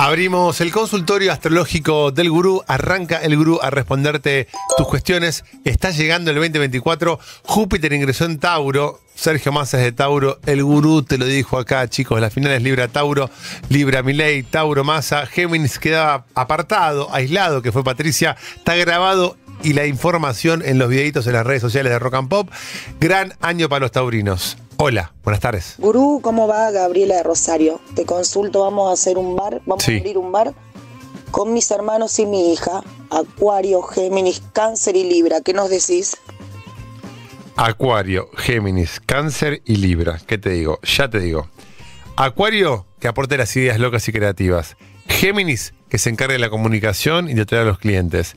Abrimos el consultorio astrológico del gurú. Arranca el gurú a responderte tus cuestiones. Está llegando el 2024. Júpiter ingresó en Tauro. Sergio Massa es de Tauro. El gurú te lo dijo acá, chicos. Las finales Libra Tauro, Libra Milei, Tauro Massa. Géminis quedaba apartado, aislado, que fue Patricia. Está grabado y la información en los videitos en las redes sociales de Rock and Pop. Gran año para los taurinos. Hola, buenas tardes. Gurú, ¿cómo va Gabriela de Rosario? Te consulto, vamos a hacer un bar, vamos Sí. a abrir un bar con mis hermanos y mi hija, Acuario, Géminis, Cáncer y Libra. ¿Qué nos decís? Acuario, Géminis, Cáncer y Libra. ¿Qué te digo? Ya te digo. Acuario, que aporte las ideas locas y creativas. Géminis, que se encargue de la comunicación y de traer a los clientes.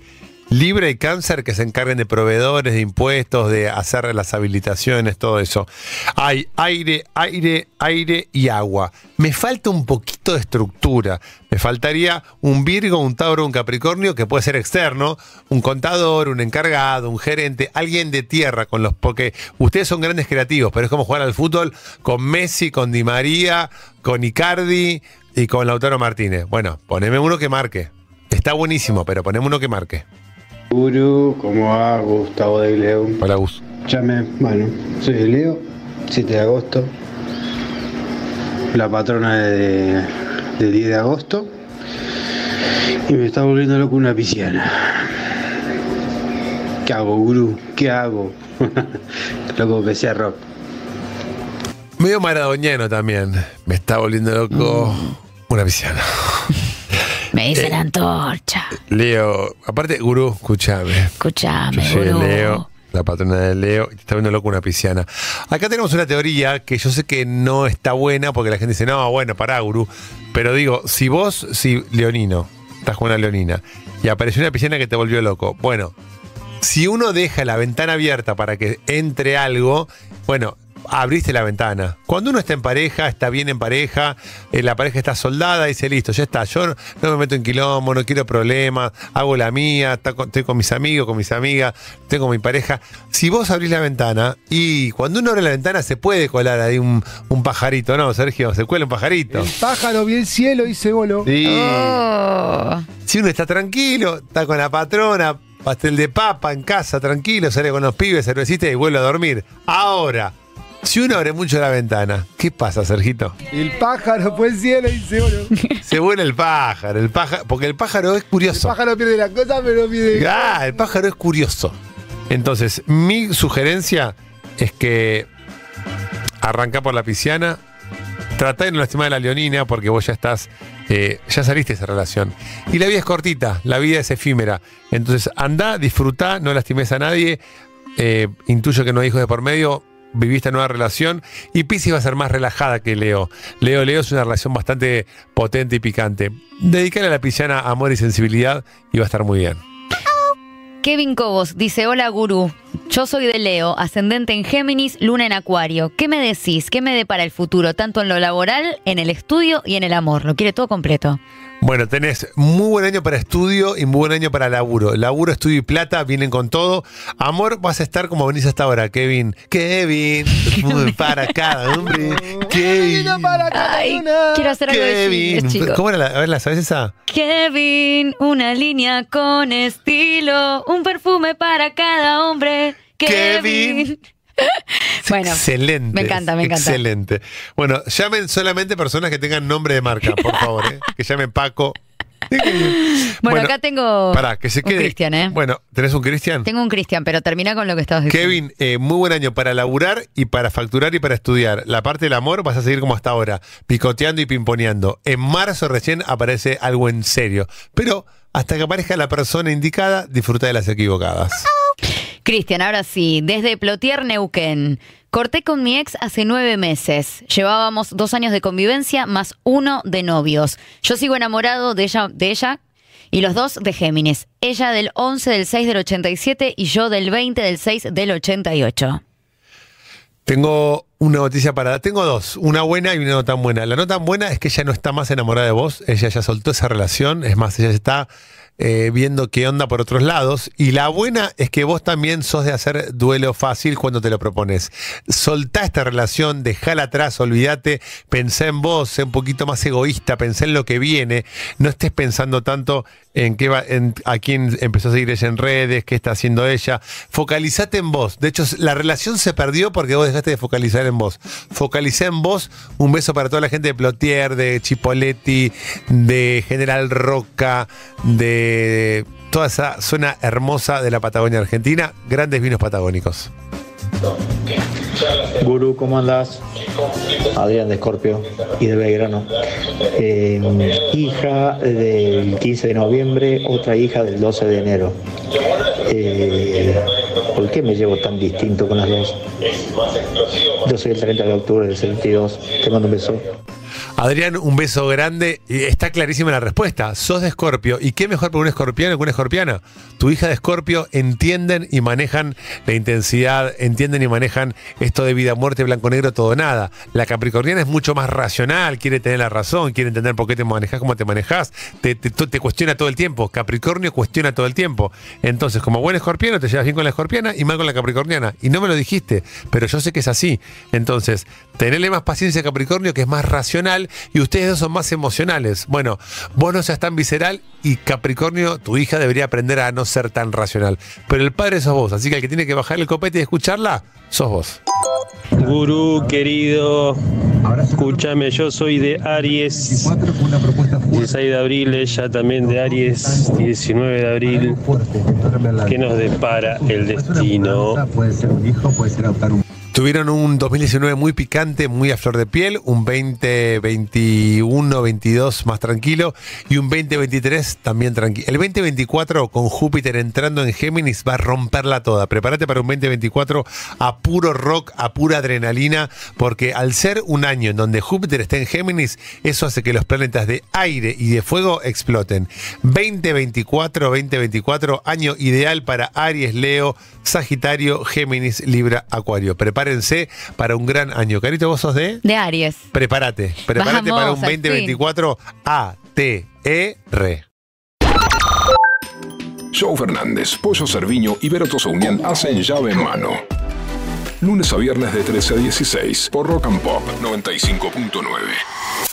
Libra y Cáncer, que se encarguen de proveedores, de impuestos, de hacer las habilitaciones, todo eso. Hay aire, aire, aire y agua. Me falta un poquito de estructura. Me faltaría un Virgo, un Tauro, un Capricornio, que puede ser externo, un contador, un encargado, un gerente, alguien de tierra con los. Porque ustedes son grandes creativos, pero es como jugar al fútbol con Messi, con Di María, con Icardi y con Lautaro Martínez. Bueno, poneme uno que marque. Está buenísimo, pero poneme uno que marque. Guru, ¿cómo va? Gustavo de León. Hola, Gus. Llame, bueno, soy de Leo, 7 de agosto. La patrona de, de 10 de agosto. Y me está volviendo loco una pisciana. ¿Qué hago, Guru? ¿Qué hago? loco que sea rock. Medio maradoniano también. Me está volviendo loco una pisciana. Me dice la antorcha. Leo, aparte, Gurú, escúchame. Escúchame, soy gurú. Leo, la patrona de Leo, te está viendo loco una pisciana. Acá tenemos una teoría que yo sé que no está buena porque la gente dice, no, bueno, pará, Gurú. Pero digo, si vos, si Leonino, estás con una Leonina, y apareció una pisciana que te volvió loco, bueno, si uno deja la ventana abierta para que entre algo, bueno, abriste la ventana. Cuando uno está en pareja, está bien en pareja, eh, la pareja está soldada, dice, listo, ya está, yo no, me meto en quilombo, no quiero problemas, hago la mía, está con- estoy con mis amigos, con mis amigas, tengo mi pareja. Si vos abrís la ventana, y cuando uno abre la ventana se puede colar ahí un, un pajarito, ¿no, Sergio? Se cuela un pajarito. El pájaro vio el cielo y se voló. Sí. Oh. Si uno está tranquilo, está con la patrona, pastel de papa en casa, tranquilo, sale con los pibes, cervecita y vuelve a dormir. Ahora, si uno abre mucho la ventana, ¿qué pasa, Sergito? El pájaro fue el cielo y se voló. Se vuela el pájaro, el pájaro, porque el pájaro es El curioso. pájaro pierde la cosa, pero pierde. Ah, el pájaro es curioso. Entonces, mi sugerencia es que arranca por la pisciana, tratá de no lastimar a la leonina porque vos ya estás, eh, ya saliste de esa relación. Y la vida es cortita, la vida es efímera. Entonces, anda, disfrutá, no lastimes a nadie. Eh, intuyo que no hay hijos de por medio. Viví esta nueva relación y Pisces va a ser más relajada que Leo. Leo, Leo es una relación bastante potente y picante. Dedicale a la pisciana amor y sensibilidad y va a estar muy bien. Kevin Cobos dice, hola gurú, yo soy de Leo, ascendente en Géminis, luna en Acuario. ¿Qué me decís? ¿Qué me depara el futuro? Tanto en lo laboral, en el estudio y en el amor. Lo quiere todo completo. Bueno, tenés muy buen año para estudio y muy buen año para laburo. Laburo, estudio y plata vienen con todo. Amor, vas a estar como venís hasta ahora, Kevin. Kevin, para cada hombre. Kevin. para cada Ay, una. quiero hacer algo de Kevin. Chicos. ¿Cómo era la, a ver, ¿la sabes esa? Kevin, una línea con estilo, un perfume para cada hombre. Kevin. Kevin. bueno, excelente. me encanta, me encanta. Excelente. Bueno, llamen solamente personas que tengan nombre de marca, por favor, ¿eh? Que llamen Paco. bueno, acá tengo Pará, que se un quede. Cristian, ¿eh? Bueno, ¿tenés un Cristian? Tengo un Cristian, pero termina con lo que estabas diciendo. Kevin, eh, muy buen año para laburar y para facturar y para estudiar. La parte del amor vas a seguir como hasta ahora, picoteando y pimponeando. En marzo recién aparece algo en serio. Pero hasta que aparezca la persona indicada, disfruta de las equivocadas. Cristian, ahora sí, desde Plotier, Neuquén. Corté con mi ex hace nueve meses. Llevábamos dos años de convivencia más uno de novios. Yo sigo enamorado de ella, de ella y los dos de Géminis. Ella del 11 del 6 del 87 y yo del 20 del 6 del 88. Tengo una noticia para. Tengo dos, una buena y una no tan buena. La no tan buena es que ella no está más enamorada de vos, ella ya soltó esa relación, es más, ella está eh, viendo qué onda por otros lados. Y la buena es que vos también sos de hacer duelo fácil cuando te lo propones. Soltá esta relación, dejala atrás, olvídate, pensá en vos, sé un poquito más egoísta, pensá en lo que viene, no estés pensando tanto en qué va, en a quién empezó a seguir ella en redes, qué está haciendo ella. Focalizate en vos. De hecho, la relación se perdió porque vos dejaste de focalizar en vos. Focalicé en vos. Un beso para toda la gente de Plotier, de Chipoletti, de General Roca, de toda esa zona hermosa de la Patagonia Argentina. Grandes vinos patagónicos. Gurú, ¿cómo andás? Adrián de Escorpio y de Belgrano. Eh, hija del 15 de noviembre, otra hija del 12 de enero. Eh, ¿Por qué me llevo tan distinto con las dos? Yo soy el 30 de octubre del 72. Te mando un beso. Adrián, un beso grande. Está clarísima la respuesta. Sos de Escorpio. ¿Y qué mejor para un escorpiano que una escorpiana? Tu hija de Escorpio entienden y manejan la intensidad, entienden y manejan esto de vida, muerte, blanco, negro, todo, nada. La capricorniana es mucho más racional, quiere tener la razón, quiere entender por qué te manejas, cómo te manejas, te, te- te cuestiona todo el tiempo. Capricornio cuestiona todo el tiempo. Entonces, como buen escorpiano, te llevas bien con la escorpiana y mal con la capricorniana. Y no me lo dijiste, pero yo sé que es así. Entonces, tenerle más paciencia a Capricornio, que es más racional, y ustedes dos son más emocionales. Bueno, vos no seas tan visceral y Capricornio, tu hija, debería aprender a no ser tan racional. Pero el padre sos vos, así que el que tiene que bajar el copete y escucharla, sos vos. Gurú querido, escúchame, yo soy de Aries, 16 de abril, ella también de Aries, 19 de abril. ¿Qué nos depara el destino? Tuvieron un 2019 muy picante, muy a flor de piel, un 2021, 22 más tranquilo y un 2023 también tranquilo. El 2024 con Júpiter entrando en Géminis va a romperla toda. Prepárate para un 2024 a puro rock, a pura adrenalina, porque al ser un año en donde Júpiter está en Géminis, eso hace que los planetas de aire y de fuego exploten. 2024, 2024, año ideal para Aries, Leo, Sagitario, Géminis, Libra, Acuario. Prepárense para un gran año. Carito, vos sos de... De Aries. Prepárate, prepárate Vamos, para un al fin. 2024 A-T-E-R. Joe Fernández, Pollo Cerviño y Vero Tosaunian hacen llave en mano. Lunes a viernes de 13 a 16 por Rock and Pop 95.9.